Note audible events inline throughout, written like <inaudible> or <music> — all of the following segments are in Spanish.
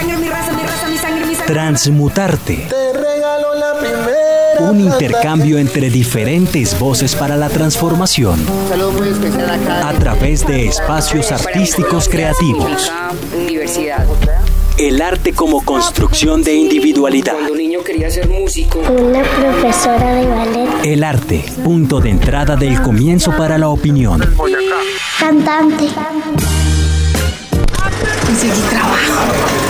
sangre, mi raza, mi raza, mi sangre, mi sangre. Transmutarte. Te regalo la primera. Un intercambio entre diferentes voces para la transformación. Saludos muy especial acá. A través de espacios artísticos creativos. Universidad. El arte como construcción de individualidad. Cuando niño quería ser músico. Una profesora de ballet. El arte, punto de entrada del comienzo para la opinión. Cantante. Conseguí trabajo.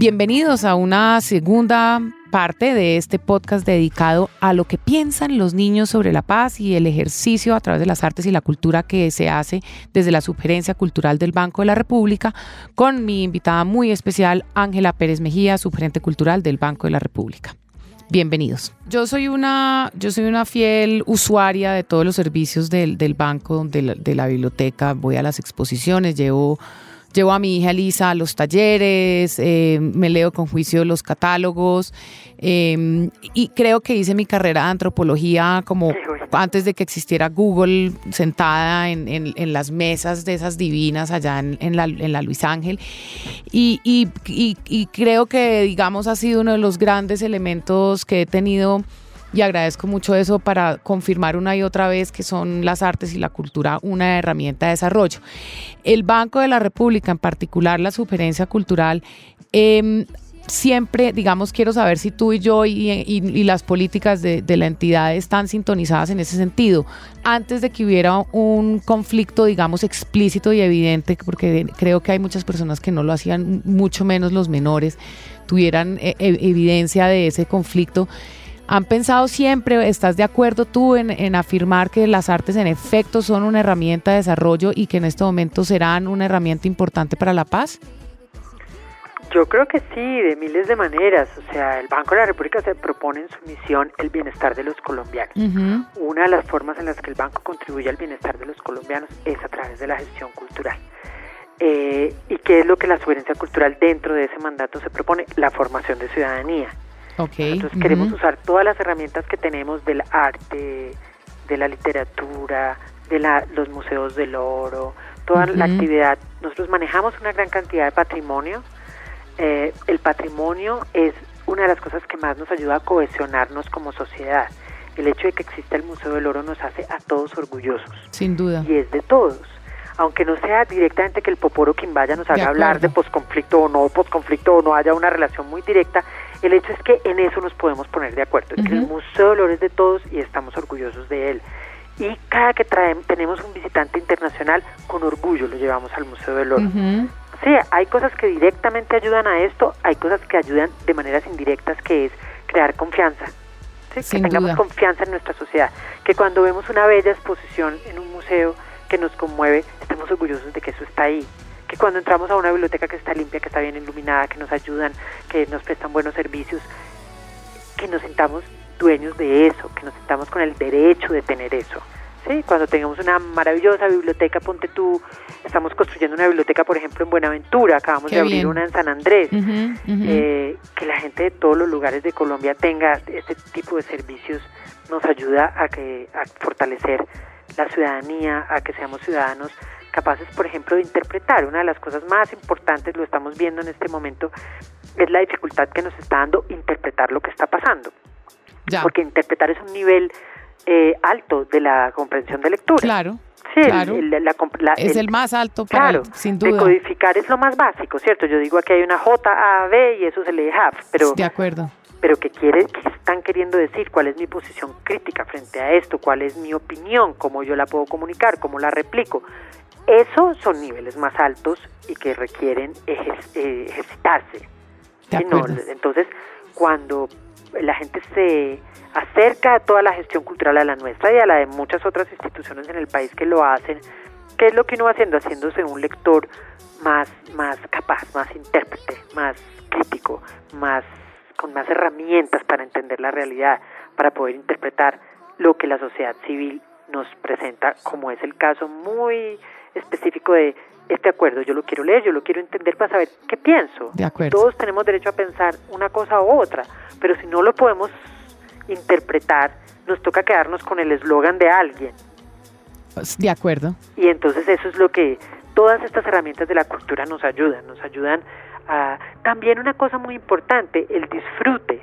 Bienvenidos a una segunda parte de este podcast dedicado a lo que piensan los niños sobre la paz y el ejercicio a través de las artes y la cultura que se hace desde la sugerencia cultural del Banco de la República con mi invitada muy especial Ángela Pérez Mejía, sugerente cultural del Banco de la República. Bienvenidos. Yo soy una, yo soy una fiel usuaria de todos los servicios del, del banco, de la, de la biblioteca. Voy a las exposiciones, llevo Llevo a mi hija Lisa a los talleres, eh, me leo con juicio los catálogos eh, y creo que hice mi carrera de antropología como antes de que existiera Google, sentada en, en- en las mesas de esas divinas allá en, en la, Luis Ángel. Y, y- y- y creo que, digamos, ha sido uno de los grandes elementos que he tenido y agradezco mucho eso para confirmar una y otra vez que son las artes y la cultura una herramienta de desarrollo. El Banco de la República, en particular la sugerencia cultural, em, siempre, digamos, quiero saber si tú y yo y, y- y las políticas de, la entidad están sintonizadas en ese sentido. Antes de que hubiera un conflicto, digamos, explícito y evidente, porque creo que hay muchas personas que no lo hacían, mucho menos los menores, tuvieran eh, evidencia de ese conflicto. ¿Han pensado siempre, estás de acuerdo tú en, en afirmar que las artes en efecto son una herramienta de desarrollo y que en este momento serán una herramienta importante para la paz? Yo creo que sí, de miles de maneras. O sea, el Banco de la República se propone en su misión el bienestar de los colombianos. Una de las formas en las que el banco contribuye al bienestar de los colombianos es a través de la gestión cultural. Eh, ¿Y qué es lo que la sugerencia cultural dentro de ese mandato se propone? La formación de ciudadanía. Ok. Nosotros ujú. queremos usar todas las herramientas que tenemos del arte, de la literatura, de la- los museos del oro, toda la Ujú. actividad. Nosotros manejamos una gran cantidad de patrimonio. Eh, el patrimonio es una de las cosas que más nos ayuda a cohesionarnos como sociedad. El hecho de que exista el Museo del Oro nos hace a todos orgullosos Sin duda. y es de todos. Aunque no sea directamente que el Poporo Quimbaya nos haga hablar de posconflicto o no posconflicto o no haya una relación muy directa, el hecho es que en eso nos podemos poner de acuerdo. Que el. Museo del Oro es de todos y estamos orgullosos de él. Y cada que traemos, tenemos un visitante internacional, con orgullo lo llevamos al Museo del Oro. Ujú. Sí, hay cosas que directamente ayudan a esto, hay cosas que ayudan de maneras indirectas, que es crear confianza. ¿sí? Que tengamos duda. confianza en nuestra sociedad. Que cuando vemos una bella exposición en un museo que nos conmueve, estemos orgullosos de que eso está ahí. Que cuando entramos a una biblioteca que está limpia, que está bien iluminada, que nos ayudan, que nos prestan buenos servicios, que nos sintamos dueños de eso, que nos sintamos con el derecho de tener eso. ¿sí? Cuando tengamos una maravillosa biblioteca, ponte tú, estamos construyendo una biblioteca, por ejemplo, en Buenaventura, acabamos Qué de abrir bien. una en San Andrés, Ujú, ujú. eh, que la gente de todos los lugares de Colombia tenga este tipo de servicios nos ayuda a que a fortalecer la ciudadanía, a que seamos ciudadanos capaces, por ejemplo, de interpretar. Una de las cosas más importantes, lo estamos viendo en este momento, es la dificultad que nos está dando interpretar lo que está pasando. ya. Porque interpretar es un nivel eh, alto de la comprensión de lectura. Claro. Sí, claro. el- la la- es el más alto para, Claro, sin duda. decodificar es lo más básico, ¿cierto? Yo digo aquí hay una J, A, B y eso se lee half, pero, De acuerdo. Pero ¿qué, quiere, ¿qué están queriendo decir? ¿Cuál es mi posición crítica frente a esto? ¿Cuál es mi opinión? ¿Cómo yo la puedo comunicar? ¿Cómo la replico? Esos son niveles más altos y que requieren ejer- eh, ejercitarse. Sí, no, entonces, cuando la gente se acerca a toda la gestión cultural, a la nuestra y a la de muchas otras instituciones en el país que lo hacen, ¿qué es lo que uno va haciendo? Haciéndose un lector más, más capaz, más intérprete, más crítico, más con más herramientas para entender la realidad, para poder interpretar lo que la sociedad civil nos presenta, como es el caso muy específico de este acuerdo. Yo lo quiero leer, yo lo quiero entender para saber qué pienso. De acuerdo. Todos tenemos derecho a pensar una cosa u otra, pero si no lo podemos interpretar, nos toca quedarnos con el eslogan de alguien. De acuerdo. Y entonces eso es lo que todas estas herramientas de la cultura nos ayudan, nos ayudan a también una cosa muy importante, el disfrute.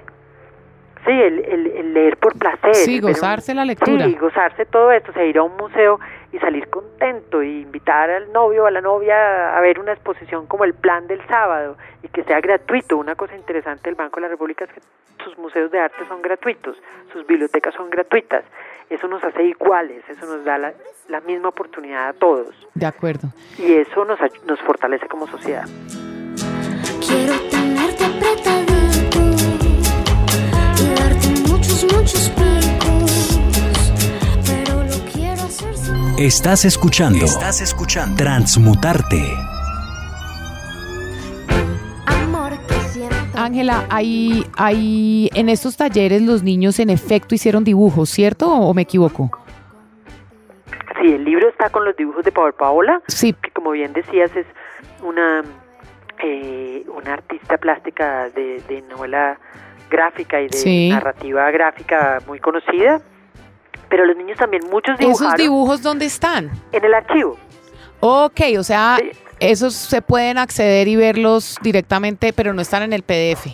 Sí, el, el- el leer por placer. Sí, gozarse la lectura. Sí, gozarse todo esto, o sea, ir a un museo y salir contento y invitar al novio o a la novia a ver una exposición como el plan del sábado y que sea gratuito. Una cosa interesante del Banco de la República es que sus museos de arte son gratuitos, sus bibliotecas son gratuitas. Eso nos hace iguales, eso nos da la, la misma oportunidad a todos De acuerdo. y eso nos, nos fortalece como sociedad. Quiero Estás escuchando. Estás escuchando. Transmutarte. amor que siento. Ángela, hay, hay, en estos talleres los niños en efecto hicieron dibujos, ¿cierto? ¿O me equivoco? Sí, el libro está con los dibujos de Power Paola, Sí, que como bien decías es una, eh, una artista plástica de, de novela gráfica y de Sí. narrativa gráfica muy conocida, pero los niños también, muchos ¿esos dibujaron dibujos dónde están? en el archivo. Ok, o sea, Sí. esos se pueden acceder y verlos directamente, pero no están en el PDF.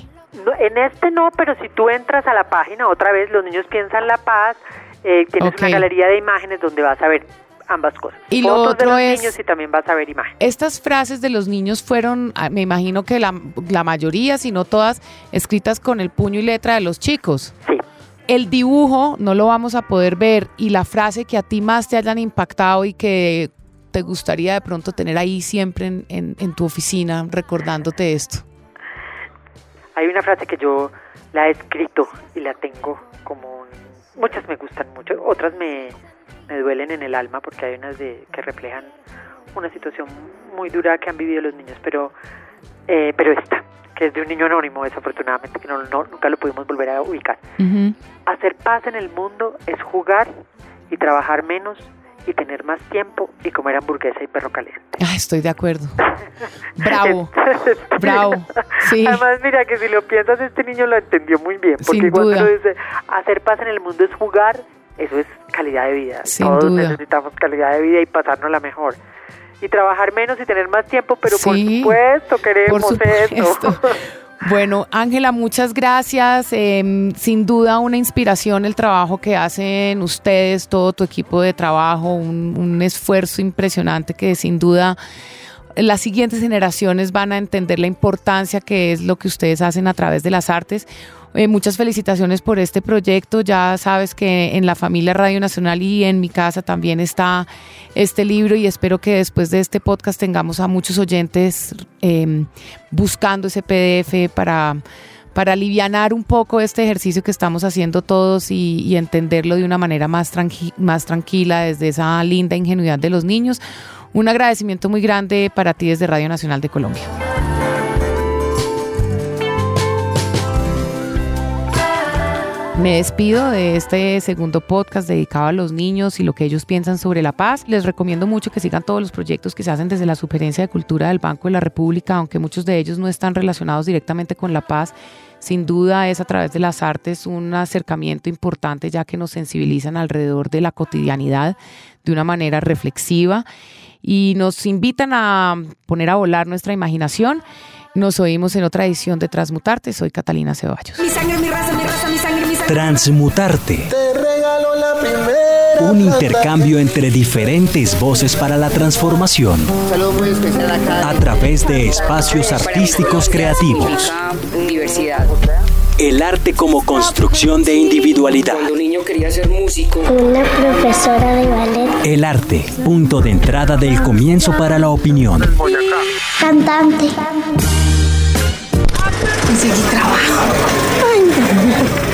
No, en este no, pero si tú entras a la página otra vez, los niños piensan la paz, eh, tienes Ok. una galería de imágenes donde vas a ver ambas cosas. Y lo de otro los es- niños y también vas a ver imágenes. Estas frases de los niños fueron, ah, me imagino que la, la mayoría, si no todas, escritas con el puño y letra de los chicos. El dibujo no lo vamos a poder ver y la frase que a ti más te hayan impactado y que te gustaría de pronto tener ahí siempre en, tu oficina recordándote esto. Hay una frase que yo la he escrito y la tengo como... Muchas me gustan mucho, otras me, me duelen en el alma porque hay unas de, que reflejan una situación muy dura que han vivido los niños, pero, eh, pero esta, que es de un niño anónimo, desafortunadamente, que no, no- nunca lo pudimos volver a ubicar. Hacer paz en el mundo es jugar y trabajar menos y tener más tiempo y comer hamburguesa y perro caliente. Ah, estoy de acuerdo. <laughs> Bravo, <laughs> bravo. Sí. Además, mira que si lo piensas, este niño lo entendió muy bien. Porque Sin cuando duda. dice hacer paz en el mundo es jugar, eso es calidad de vida. Sin Todos duda. necesitamos calidad de vida y pasarnos la mejor. Y trabajar menos y tener más tiempo, pero por supuesto queremos Por supuesto. eso. <laughs> Bueno, Ángela, muchas gracias. Eh, sin duda una inspiración el trabajo que hacen ustedes, todo tu equipo de trabajo, un, un esfuerzo impresionante que sin duda las siguientes generaciones van a entender la importancia que es lo que ustedes hacen a través de las artes. Eh, muchas felicitaciones por este proyecto. Ya sabes que en la familia Radio Nacional y en mi casa también está este libro y espero que después de este podcast tengamos a muchos oyentes eh, buscando ese PDF para, para alivianar un poco este ejercicio que estamos haciendo todos y, y entenderlo de una manera más, tranqui- más tranquila desde esa linda ingenuidad de los niños. Un agradecimiento muy grande para ti desde Radio Nacional de Colombia. Me despido de este segundo podcast dedicado a los niños y lo que ellos piensan sobre la paz. Les recomiendo mucho que sigan todos los proyectos que se hacen desde la Supergerencia de Cultura del Banco de la República, aunque muchos de ellos no están relacionados directamente con la paz. Sin duda es a través de las artes un acercamiento importante ya que nos sensibilizan alrededor de la cotidianidad de una manera reflexiva y nos invitan a poner a volar nuestra imaginación. Nos oímos en otra edición de Transmutarte. Soy Catalina Ceballos. Mi mi raza, Transmutarte. Te regalo la primera. Un intercambio entre diferentes voces para la transformación Saludo muy especial a través de espacios artísticos creativos. El arte como construcción de individualidad. Cuando niño quería ser músico, Una profesora de ballet. El arte, punto de entrada del comienzo para la opinión. Cantante. Conseguí trabajo.